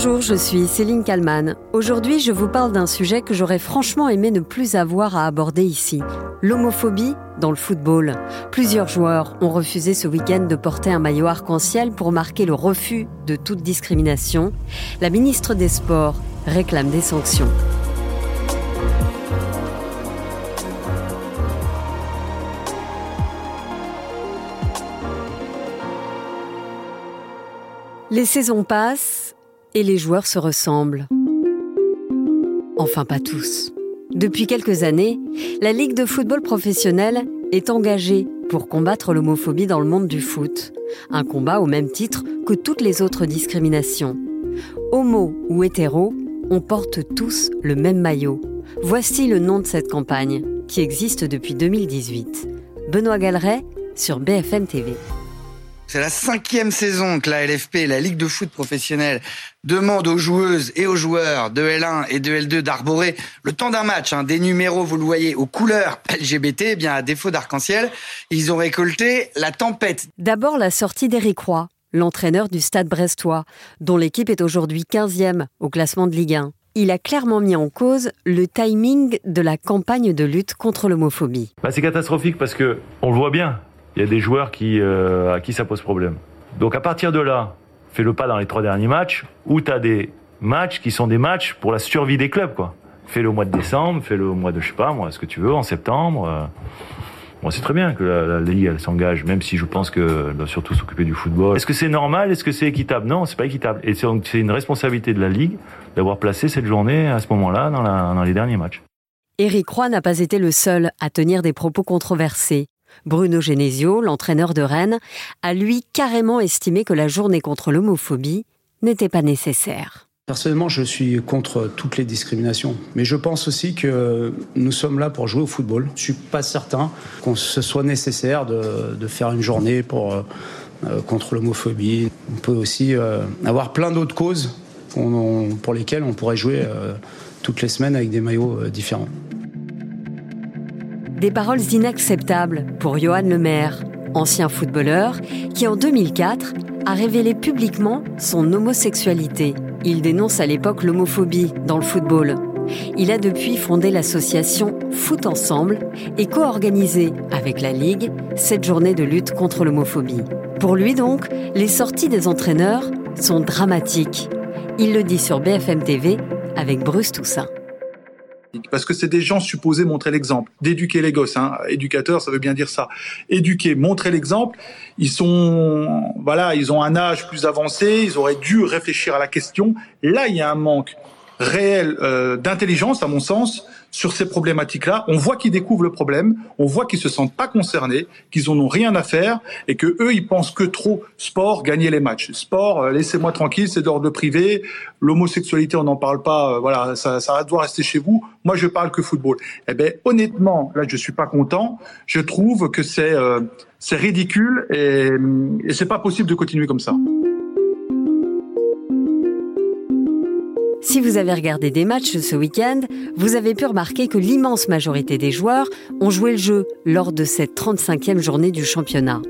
Bonjour, je suis Céline Kalman. Aujourd'hui, je vous parle d'un sujet que j'aurais franchement aimé ne plus avoir à aborder ici. L'homophobie dans le football. Plusieurs joueurs ont refusé ce week-end de porter un maillot arc-en-ciel pour marquer le refus de toute discrimination. La ministre des Sports réclame des sanctions. Les saisons passent et les joueurs se ressemblent. Enfin pas tous. Depuis quelques années, la Ligue de football professionnel est engagée pour combattre l'homophobie dans le monde du foot. Un combat au même titre que toutes les autres discriminations. Homo ou hétéro, on porte tous le même maillot. Voici le nom de cette campagne, qui existe depuis 2018. Benoît Galeret sur BFM TV. C'est la cinquième saison que la LFP, la Ligue de foot professionnelle, demande aux joueuses et aux joueurs de L1 et de L2 d'arborer le temps d'un match, hein, des numéros, vous le voyez, aux couleurs LGBT, eh bien à défaut d'arc-en-ciel, ils ont récolté la tempête. D'abord la sortie d'Éric Roy, l'entraîneur du Stade brestois, dont l'équipe est aujourd'hui 15e au classement de Ligue 1. Il a clairement mis en cause le timing de la campagne de lutte contre l'homophobie. Bah, c'est catastrophique parce que on le voit bien il y a des joueurs qui, euh, à qui ça pose problème. Donc à partir de là, fais le pas dans les trois derniers matchs, où tu as des matchs qui sont des matchs pour la survie des clubs. quoi. Fais-le au mois de décembre, fais-le au mois de, je sais pas, moi, ce que tu veux, en septembre. Euh. Bon, c'est très bien que la, Ligue elle s'engage, même si je pense qu'elle doit surtout s'occuper du football. Est-ce que c'est normal? Est-ce que c'est équitable? Non, c'est pas équitable. Et c'est une responsabilité de la Ligue d'avoir placé cette journée à ce moment-là dans, dans les derniers matchs. Éric Roy n'a pas été le seul à tenir des propos controversés. Bruno Genesio, l'entraîneur de Rennes, a lui carrément estimé que la journée contre l'homophobie n'était pas nécessaire. Personnellement, je suis contre toutes les discriminations, mais je pense aussi que nous sommes là pour jouer au football. Je ne suis pas certain qu'on ce soit nécessaire de, faire une journée pour, euh, euh, contre l'homophobie. On peut aussi euh, avoir plein d'autres causes pour lesquelles on pourrait jouer toutes les semaines avec des maillots différents. Des paroles inacceptables pour Johan Lemaire, ancien footballeur, qui en 2004 a révélé publiquement son homosexualité. Il dénonce à l'époque l'homophobie dans le football. Il a depuis fondé l'association Foot Ensemble et co-organisé avec la Ligue cette journée de lutte contre l'homophobie. Pour lui donc, les sorties des entraîneurs sont dramatiques. Il le dit sur BFM TV avec Bruce Toussaint parce que c'est des gens supposés montrer l'exemple, d'éduquer les gosses. Hein. Éducateur, ça veut bien dire ça. Éduquer, montrer l'exemple. Ils sont, voilà, ils ont un âge plus avancé. Ils auraient dû réfléchir à la question. Là, il y a un manque réel euh, d'intelligence, à mon sens, sur ces problématiques-là. On voit qu'ils découvrent le problème, on voit qu'ils se sentent pas concernés, qu'ils en ont rien à faire et que eux, ils pensent que trop sport, gagner les matchs. Sport, euh, laissez-moi tranquille, c'est d'ordre privé. L'homosexualité, on n'en parle pas. Euh, voilà, ça, ça doit rester chez vous. Moi, je parle que football. Eh ben, honnêtement, là, je suis pas content. Je trouve que c'est c'est ridicule et, et c'est pas possible de continuer comme ça. Si vous avez regardé des matchs ce week-end, vous avez pu remarquer que l'immense majorité des joueurs ont joué le jeu lors de cette 35e journée du championnat.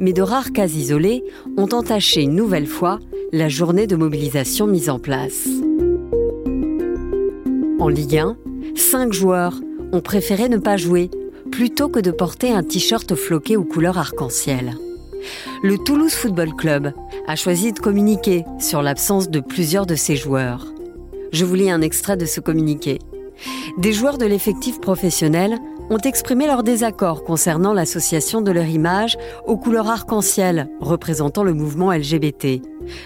Mais de rares cas isolés ont entaché une nouvelle fois la journée de mobilisation mise en place. En Ligue 1, cinq joueurs ont préféré ne pas jouer plutôt que de porter un t-shirt floqué aux couleurs arc-en-ciel. Le Toulouse Football Club a choisi de communiquer sur l'absence de plusieurs de ses joueurs. Je vous lis un extrait de ce communiqué. Des joueurs de l'effectif professionnel ont exprimé leur désaccord concernant l'association de leur image aux couleurs arc-en-ciel représentant le mouvement LGBT.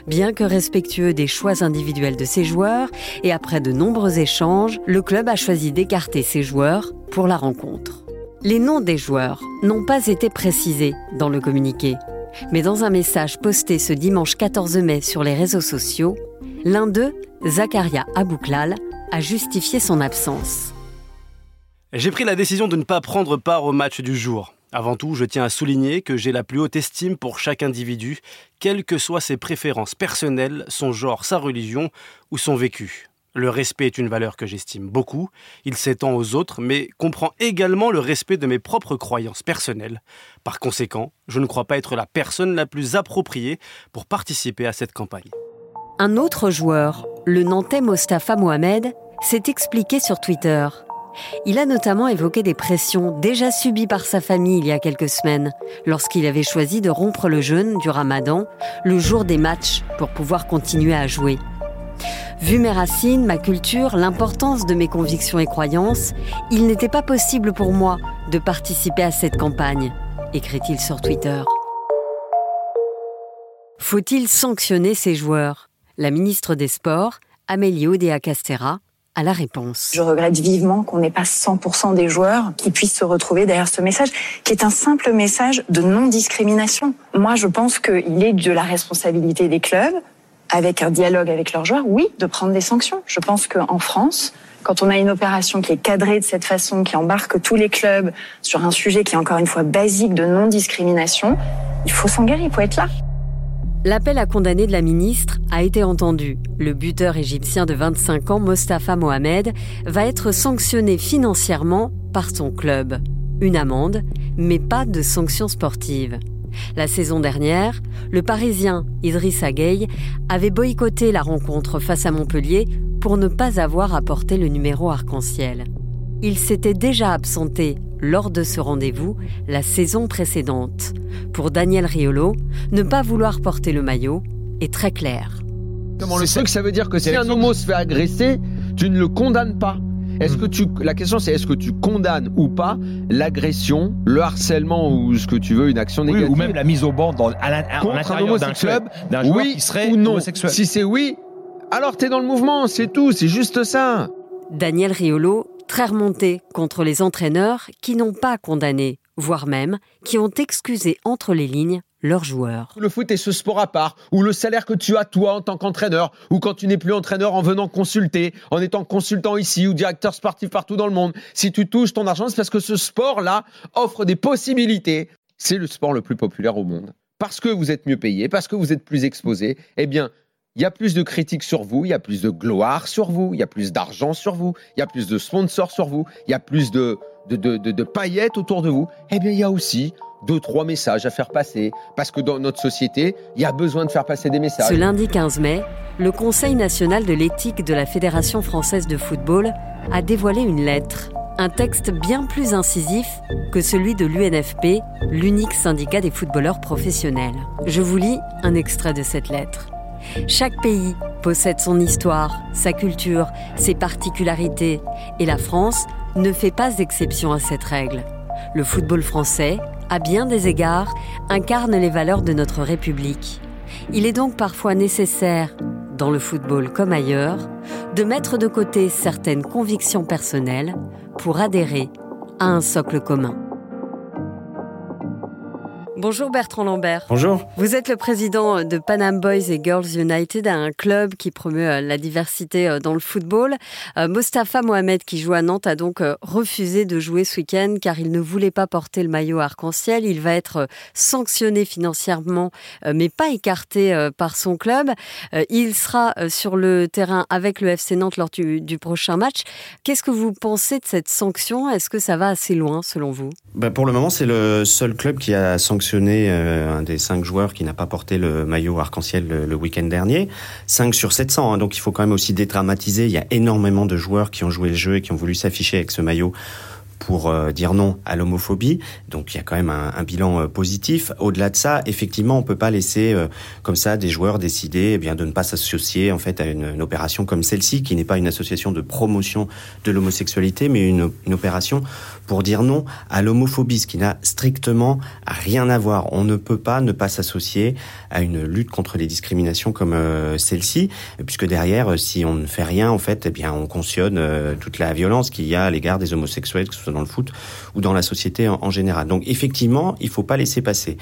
Bien que respectueux des choix individuels de ses joueurs et après de nombreux échanges, le club a choisi d'écarter ses joueurs pour la rencontre. Les noms des joueurs n'ont pas été précisés dans le communiqué. Mais dans un message posté ce dimanche 14 mai sur les réseaux sociaux, l'un d'eux, Zakaria Abouklal, a justifié son absence. J'ai pris la décision de ne pas prendre part au match du jour. Avant tout, je tiens à souligner que j'ai la plus haute estime pour chaque individu, quelles que soient ses préférences personnelles, son genre, sa religion ou son vécu. Le respect est une valeur que j'estime beaucoup, il s'étend aux autres, mais comprend également le respect de mes propres croyances personnelles. Par conséquent, je ne crois pas être la personne la plus appropriée pour participer à cette campagne. Un autre joueur, le Nantais Mostafa Mohamed, s'est expliqué sur Twitter. Il a notamment évoqué des pressions déjà subies par sa famille il y a quelques semaines, lorsqu'il avait choisi de rompre le jeûne du ramadan le jour des matchs pour pouvoir continuer à jouer. Vu mes racines, ma culture, l'importance de mes convictions et croyances, il n'était pas possible pour moi de participer à cette campagne, écrit-il sur Twitter. Faut-il sanctionner ces joueurs? La ministre des Sports, Amélie Oudéa Castera, a la réponse. Je regrette vivement qu'on n'ait pas 100% des joueurs qui puissent se retrouver derrière ce message, qui est un simple message de non-discrimination. Moi, je pense qu'il est de la responsabilité des clubs, avec un dialogue avec leurs joueurs, oui, de prendre des sanctions. Je pense qu'en France, quand on a une opération qui est cadrée de cette façon, qui embarque tous les clubs sur un sujet qui est encore une fois basique de non-discrimination, il faut s'engager, il faut être là. L'appel à condamner de la ministre a été entendu. Le buteur égyptien de 25 ans, Mostafa Mohamed, va être sanctionné financièrement par son club. Une amende, mais pas de sanctions sportives. La saison dernière, le Parisien Idrissa Gueye avait boycotté la rencontre face à Montpellier pour ne pas avoir apporté le numéro arc-en-ciel. Il s'était déjà absenté lors de ce rendez-vous la saison précédente. Pour Daniel Riolo, ne pas vouloir porter le maillot est très clair. Comment le truc, ça veut dire que si un homo se fait agresser, tu ne le condamnes pas. Est-ce que tu, la question c'est est-ce que tu condamnes ou pas l'agression, le harcèlement ou ce que tu veux, une action négative ou même la mise au banc dans, à l'intérieur d'un club d'un joueur oui qui serait ou non. homosexuel. Si c'est oui, alors t'es dans le mouvement, c'est tout, c'est juste ça. Daniel Riolo, très remonté contre les entraîneurs qui n'ont pas condamné, voire même qui ont excusé entre les lignes leurs joueurs. Le foot est ce sport à part, où le salaire que tu as toi en tant qu'entraîneur, ou quand tu n'es plus entraîneur en venant consulter, en étant consultant ici ou directeur sportif partout dans le monde, si tu touches ton argent, c'est parce que ce sport-là offre des possibilités. C'est le sport le plus populaire au monde. Parce que vous êtes mieux payé, parce que vous êtes plus exposé, eh bien, il y a plus de critiques sur vous, il y a plus de gloire sur vous, il y a plus d'argent sur vous, il y a plus de sponsors sur vous, il y a plus de, de, paillettes autour de vous. Eh bien, il y a aussi deux, trois messages à faire passer. Parce que dans notre société, il y a besoin de faire passer des messages. Ce lundi 15 mai, le Conseil national de l'éthique de la Fédération française de football a dévoilé une lettre. Un texte bien plus incisif que celui de l'UNFP, l'unique syndicat des footballeurs professionnels. Je vous lis un extrait de cette lettre. Chaque pays possède son histoire, sa culture, ses particularités, et la France ne fait pas exception à cette règle. Le football français, à bien des égards, incarne les valeurs de notre République. Il est donc parfois nécessaire, dans le football comme ailleurs, de mettre de côté certaines convictions personnelles pour adhérer à un socle commun. Bonjour Bertrand Lambert. Bonjour. Vous êtes le président de Panam Boys et Girls United, un club qui promeut la diversité dans le football. Mostafa Mohamed, qui joue à Nantes, a donc refusé de jouer ce week-end car il ne voulait pas porter le maillot arc-en-ciel. Il va être sanctionné financièrement, mais pas écarté par son club. Il sera sur le terrain avec le FC Nantes lors du, du prochain match. Qu'est-ce que vous pensez de cette sanction? Est-ce que ça va assez loin selon vous? Ben Pour le moment, c'est le seul club qui a sanctionné euh, un des cinq joueurs qui n'a pas porté le maillot arc-en-ciel le, week-end dernier. 5 sur 700, hein, donc il faut quand même aussi dédramatiser. Il y a énormément de joueurs qui ont joué le jeu et qui ont voulu s'afficher avec ce maillot pour euh, dire non à l'homophobie. Donc il y a quand même un, un bilan euh, positif. Au-delà de ça, effectivement, on peut pas laisser euh, comme ça des joueurs décider eh bien de ne pas s'associer en fait à une, une opération comme celle-ci, qui n'est pas une association de promotion de l'homosexualité, mais une, une opération pour dire non à l'homophobie, ce qui n'a strictement rien à voir. On ne peut pas ne pas s'associer à une lutte contre les discriminations comme celle-ci, puisque derrière, si on ne fait rien, en fait, eh bien on cautionne toute la violence qu'il y a à l'égard des homosexuels, dans le foot ou dans la société en, général. Donc effectivement, il faut pas laisser passer.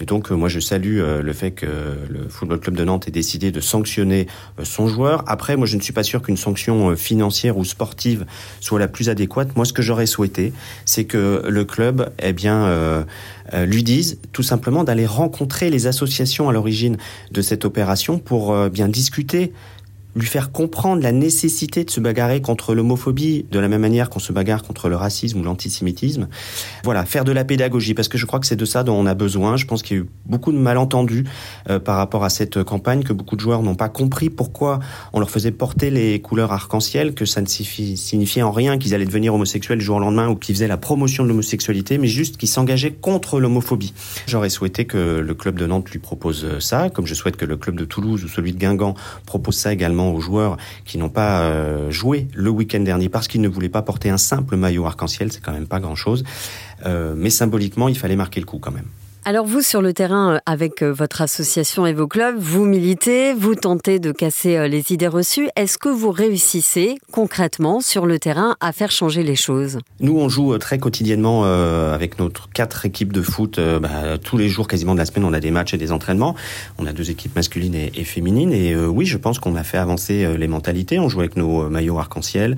Et donc moi je salue le fait que le Football Club de Nantes ait décidé de sanctionner son joueur. Après, moi je ne suis pas sûr qu'une sanction financière ou sportive soit la plus adéquate. Moi ce que j'aurais souhaité, c'est que le club, eh bien, euh, euh, lui dise tout simplement d'aller rencontrer les associations à l'origine de cette opération pour euh, bien discuter lui faire comprendre la nécessité de se bagarrer contre l'homophobie de la même manière qu'on se bagarre contre le racisme ou l'antisémitisme. Voilà, faire de la pédagogie parce que je crois que c'est de ça dont on a besoin. Je pense qu'il y a eu beaucoup de malentendus euh, par rapport à cette campagne, que beaucoup de joueurs n'ont pas compris pourquoi on leur faisait porter les couleurs arc-en-ciel, que ça ne signifiait en rien qu'ils allaient devenir homosexuels du jour au lendemain ou qu'ils faisaient la promotion de l'homosexualité, mais juste qu'ils s'engageaient contre l'homophobie. J'aurais souhaité que le club de Nantes lui propose ça, comme je souhaite que le club de Toulouse ou celui de Guingamp propose ça également aux joueurs qui n'ont pas euh, joué le week-end dernier parce qu'ils ne voulaient pas porter un simple maillot arc-en-ciel, c'est quand même pas grand-chose. Euh, mais symboliquement, il fallait marquer le coup quand même. Alors vous, sur le terrain, euh, avec euh, votre association et vos clubs, vous militez, vous tentez de casser euh, les idées reçues. Est-ce que vous réussissez concrètement sur le terrain à faire changer les choses? Nous, on joue très quotidiennement avec notre quatre équipes de foot. Bah, tous les jours, quasiment de la semaine, on a des matchs et des entraînements. On a deux équipes masculines et, féminines. Et oui, je pense qu'on a fait avancer les mentalités. On joue avec nos maillots arc-en-ciel,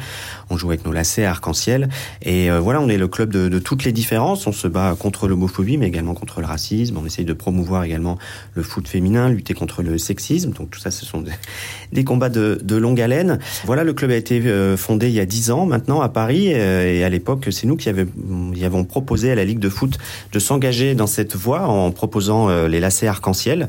on joue avec nos lacets arc-en-ciel. Et voilà, on est le club de, toutes les différences. On se bat contre l'homophobie, mais également contre le on essaye de promouvoir également le foot féminin, lutter contre le sexisme. Donc tout ça, ce sont des, combats de, longue haleine. Voilà, le club a été euh, fondé il y a dix ans maintenant à Paris. Euh, et à l'époque, c'est nous qui avons proposé à la Ligue de foot de s'engager dans cette voie en proposant euh, les lacets arc-en-ciel.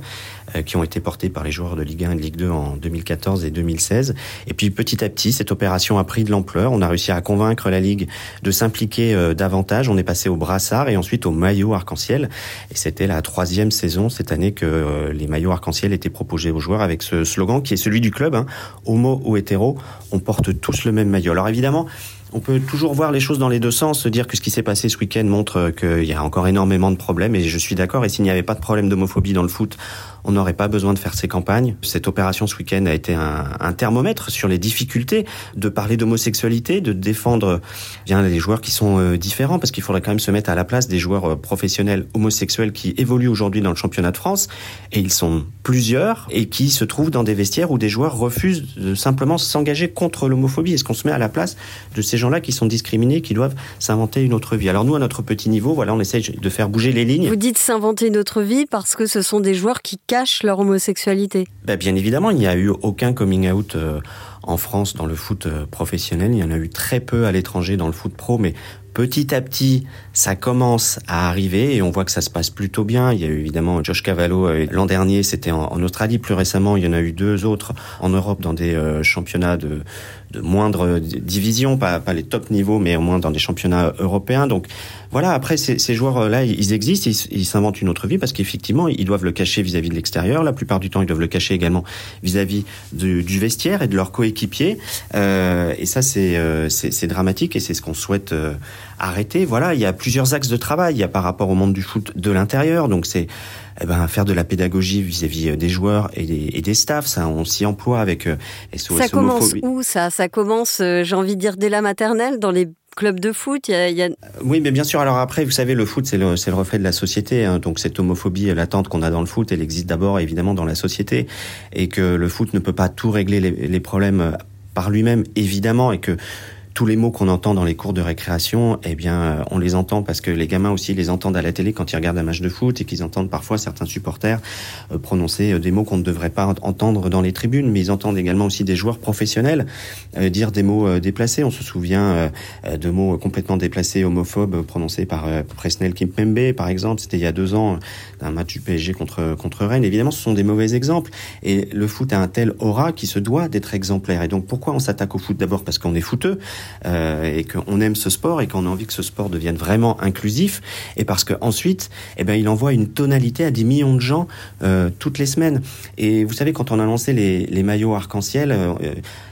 Qui ont été portés par les joueurs de Ligue 1 et de Ligue 2 en 2014 et 2016. Et puis petit à petit, cette opération a pris de l'ampleur. On a réussi à convaincre la Ligue de s'impliquer davantage. On est passé au brassard et ensuite au maillot arc-en-ciel. C'était la troisième saison cette année que euh, les maillots arc-en-ciel étaient proposés aux joueurs avec ce slogan qui est celui du club, hein, homo ou hétéro, on porte tous le même maillot. Alors évidemment, on peut toujours voir les choses dans les deux sens, se dire que ce qui s'est passé ce week-end montre qu'il y a encore énormément de problèmes, et je suis d'accord, et s'il n'y avait pas de problème d'homophobie dans le foot, on n'aurait pas besoin de faire ces campagnes. Cette opération ce week-end a été un, thermomètre sur les difficultés de parler d'homosexualité, de défendre bien les joueurs qui sont euh, différents, parce qu'il faudrait quand même se mettre à la place des joueurs euh, professionnels homosexuels qui évoluent aujourd'hui dans le championnat de France, et ils sont plusieurs, et qui se trouvent dans des vestiaires où des joueurs refusent de simplement s'engager contre l'homophobie. Est-ce qu'on se met à la place de ces gens-là qui sont discriminés, qui doivent s'inventer une autre vie? Alors nous, à notre petit niveau, voilà, on essaye de faire bouger les lignes. Vous dites s'inventer une autre vie parce que ce sont des joueurs qui leur homosexualité bah, Bien évidemment, il n'y a eu aucun coming out euh, en France dans le foot euh, professionnel. Il y en a eu très peu à l'étranger dans le foot pro, mais petit à petit, ça commence à arriver et on voit que ça se passe plutôt bien. Il y a eu évidemment Josh Cavallo euh, l'an dernier, c'était en, Australie. Plus récemment, il y en a eu deux autres en Europe dans des championnats de, moindre division, pas, pas les top niveaux, mais au moins dans des championnats européens. Donc voilà, après ces, ces joueurs-là, ils existent, ils s'inventent une autre vie parce qu'effectivement, ils doivent le cacher vis-à-vis de l'extérieur. La plupart du temps, ils doivent le cacher également vis-à-vis du, vestiaire et de leurs coéquipiers. Euh, et ça, c'est euh, dramatique et c'est ce qu'on souhaite euh, arrêter. Voilà, il y a plusieurs axes de travail. Il y a par rapport au monde du foot de l'intérieur, donc c'est eh ben, faire de la pédagogie vis-à-vis euh, des joueurs et des, et des staffs. Ça, on s'y emploie avec SOS Ça commence où ça? Ça commence, j'ai envie de dire, dès la maternelle, dans les club de foot y a, Oui, mais bien sûr. Alors après, vous savez, le foot, c'est le, le, reflet de la société. Hein. Donc cette homophobie latente qu'on a dans le foot, elle existe d'abord évidemment dans la société. Et que le foot ne peut pas tout régler les, les problèmes par lui-même, évidemment. Et que tous les mots qu'on entend dans les cours de récréation, eh bien, euh, on les entend parce que les gamins aussi les entendent à la télé quand ils regardent un match de foot et qu'ils entendent parfois certains supporters euh, prononcer euh, des mots qu'on ne devrait pas entendre dans les tribunes, mais ils entendent également aussi des joueurs professionnels dire des mots déplacés. On se souvient de mots complètement déplacés, homophobes, prononcés par Presnel Kimpembe, par exemple. C'était il y a deux ans, d'un match du PSG contre contre Rennes. Évidemment, ce sont des mauvais exemples. Et le foot a un tel aura qui se doit d'être exemplaire. Et donc, pourquoi on s'attaque au foot? D'abord parce qu'on est footeux. Euh, et qu'on aime ce sport et qu'on a envie que ce sport devienne vraiment inclusif. Et parce que ensuite eh ben il envoie une tonalité à des millions de gens euh, toutes les semaines. Et vous savez quand on a lancé les, les maillots arc-en-ciel euh,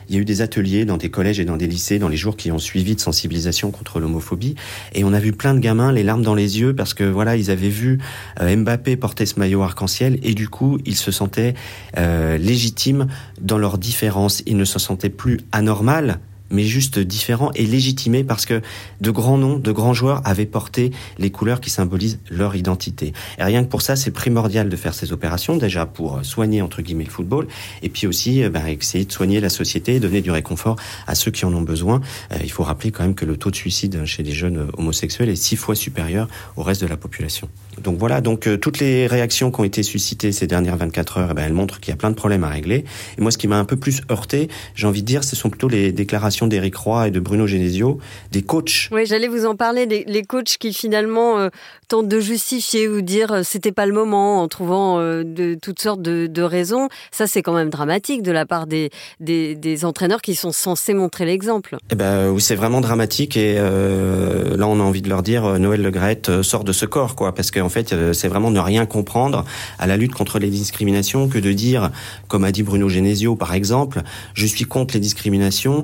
il y a eu des ateliers dans des collèges et dans des lycées dans les jours qui ont suivi de sensibilisation contre l'homophobie. Et on a vu plein de gamins les larmes dans les yeux parce que voilà ils avaient vu Mbappé porter ce maillot arc-en-ciel et du coup ils se sentaient légitimes dans leurs différences. Ils ne se sentaient plus anormal mais juste différent et légitimé parce que de grands noms, de grands joueurs avaient porté les couleurs qui symbolisent leur identité. Et rien que pour ça, c'est primordial de faire ces opérations, déjà pour soigner entre guillemets le football, et puis aussi ben, essayer de soigner la société, donner du réconfort à ceux qui en ont besoin. Euh, il faut rappeler quand même que le taux de suicide chez les jeunes homosexuels est six fois supérieur au reste de la population. Donc voilà, donc euh, toutes les réactions qui ont été suscitées ces dernières 24 heures, eh ben, elles montrent qu'il y a plein de problèmes à régler. Et moi, ce qui m'a un peu plus heurté, j'ai envie de dire, ce sont plutôt les déclarations d'Éric Roy et de Bruno Genesio, des coachs. Oui, j'allais vous en parler, les, coachs qui finalement euh, tentent de justifier ou dire euh, c'était pas le moment en trouvant de toutes sortes de, raisons. Ça, c'est quand même dramatique de la part des, des, entraîneurs qui sont censés montrer l'exemple. Eh ben oui, c'est vraiment dramatique et là, on a envie de leur dire Noël Le Graët sort de ce corps, quoi, parce que en fait, euh, c'est vraiment ne rien comprendre à la lutte contre les discriminations que de dire, comme a dit Bruno Genesio par exemple, je suis contre les discriminations,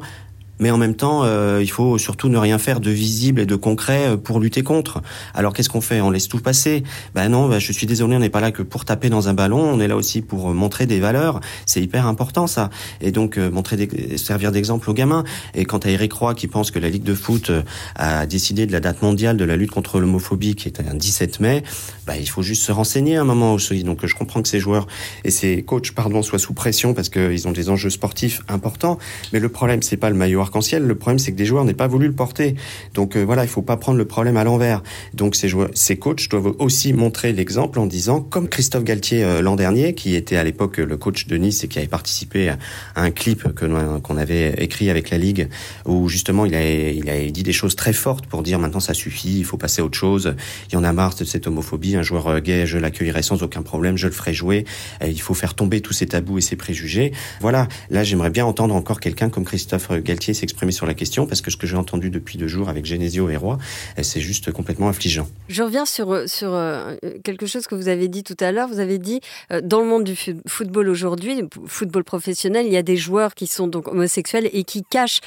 mais en même temps, euh, il faut surtout ne rien faire de visible et de concret euh, pour lutter contre. Alors qu'est-ce qu'on fait? On laisse tout passer? Ben non, ben, je suis désolé, on n'est pas là que pour taper dans un ballon, on est là aussi pour montrer des valeurs. C'est hyper important ça. Et donc euh, montrer, des, servir d'exemple aux gamins. Et quant à Eric Roy qui pense que la Ligue de foot a décidé de la date mondiale de la lutte contre l'homophobie qui est un 17 mai, ben, il faut juste se renseigner un moment aussi. Donc je comprends que ces joueurs et ces coachs, pardon, soient sous pression parce qu'ils ont des enjeux sportifs importants. Mais le problème, c'est pas le maillot Le problème, c'est que des joueurs n'aient pas voulu le porter. Donc euh, voilà, il faut pas prendre le problème à l'envers. Donc ces joueurs, ces coachs doivent aussi montrer l'exemple en disant, comme Christophe Galtier euh, l'an dernier, qui était à l'époque le coach de Nice et qui avait participé à, un clip que qu'on avait écrit avec la ligue, où justement il a il a dit des choses très fortes pour dire maintenant ça suffit, il faut passer à autre chose. Il y en a marre de cette homophobie. Un joueur euh, gay, je l'accueillerai sans aucun problème, je le ferai jouer. Il faut faire tomber tous ces tabous et ces préjugés. Voilà. Là, j'aimerais bien entendre encore quelqu'un comme Christophe Galtier s'exprimer sur la question parce que ce que j'ai entendu depuis deux jours avec Genesio et Roy, eh, c'est juste complètement affligeant. Je reviens sur, euh, sur euh, quelque chose que vous avez dit tout à l'heure. Vous avez dit, euh, dans le monde du football aujourd'hui, football professionnel, il y a des joueurs qui sont donc homosexuels et qui cachent,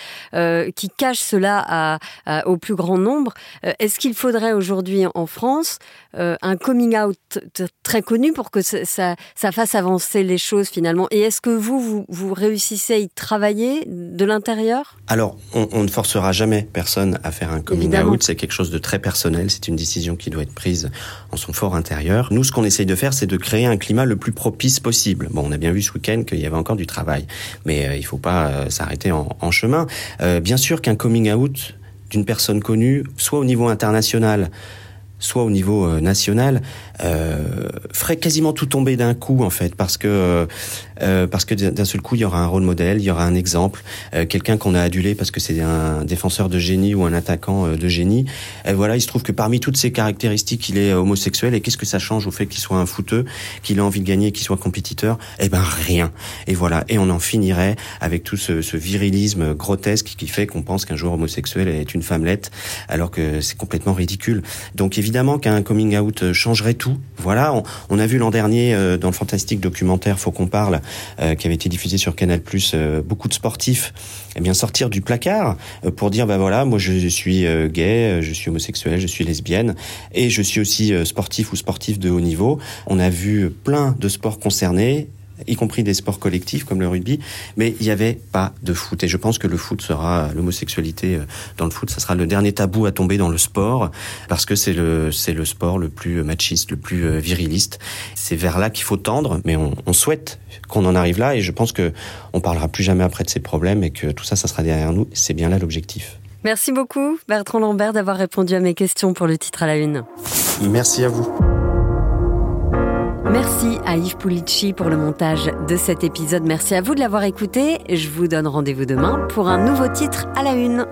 qui cachent cela au plus grand nombre. Est-ce qu'il faudrait aujourd'hui en France un coming out très connu pour que ça, ça, fasse avancer les choses finalement? Et est-ce que vous, vous, vous réussissez à y travailler de l'intérieur? Alors, on, ne forcera jamais personne à faire un coming out. C'est quelque chose de très personnel. C'est une décision qui doit être prise en son fort intérieur. Nous, ce qu'on essaye de faire, c'est de créer un climat le plus propice possible. Bon, on a bien vu ce week-end qu'il y avait encore du travail, mais euh, il faut pas euh, s'arrêter en, chemin. Euh, bien sûr qu'un coming out d'une personne connue, soit au niveau international, soit au niveau national, euh, ferait quasiment tout tomber d'un coup en fait parce que euh, parce que d'un seul coup il y aura un rôle modèle, il y aura un exemple, euh, quelqu'un qu'on a adulé parce que c'est un défenseur de génie ou un attaquant euh, de génie. Et voilà, il se trouve que parmi toutes ces caractéristiques, il est homosexuel et qu'est-ce que ça change au fait qu'il soit un footeux, qu'il ait envie de gagner, qu'il soit compétiteur? Eh ben rien. Et voilà, et on en finirait avec tout ce, ce virilisme grotesque qui fait qu'on pense qu'un joueur homosexuel est une femmelette alors que c'est complètement ridicule. Donc qu'un coming out changerait tout voilà, on, a vu l'an dernier euh, dans le fantastique documentaire Faut qu'on parle, euh, qui avait été diffusé sur Canal+, euh, beaucoup de sportifs eh bien sortir du placard pour dire bah voilà, moi je suis gay, je suis homosexuel, je suis lesbienne et je suis aussi sportif ou sportif de haut niveau. On a vu plein de sports concernés y compris des sports collectifs comme le rugby, mais il n'y avait pas de foot. Et je pense que le foot sera, l'homosexualité euh, dans le foot, ça sera le dernier tabou à tomber dans le sport, parce que c'est le, c'est le sport le plus machiste, le plus euh, viriliste. C'est vers là qu'il faut tendre, mais on, on souhaite qu'on en arrive là, et je pense que on parlera plus jamais après de ces problèmes, et que tout ça, ça sera derrière nous. C'est bien là l'objectif. Merci beaucoup, Bertrand Lambert, d'avoir répondu à mes questions pour le titre à la une. Merci à vous. Merci à Yves Pulici pour le montage de cet épisode. Merci à vous de l'avoir écouté. Je vous donne rendez-vous demain pour un nouveau titre à la une.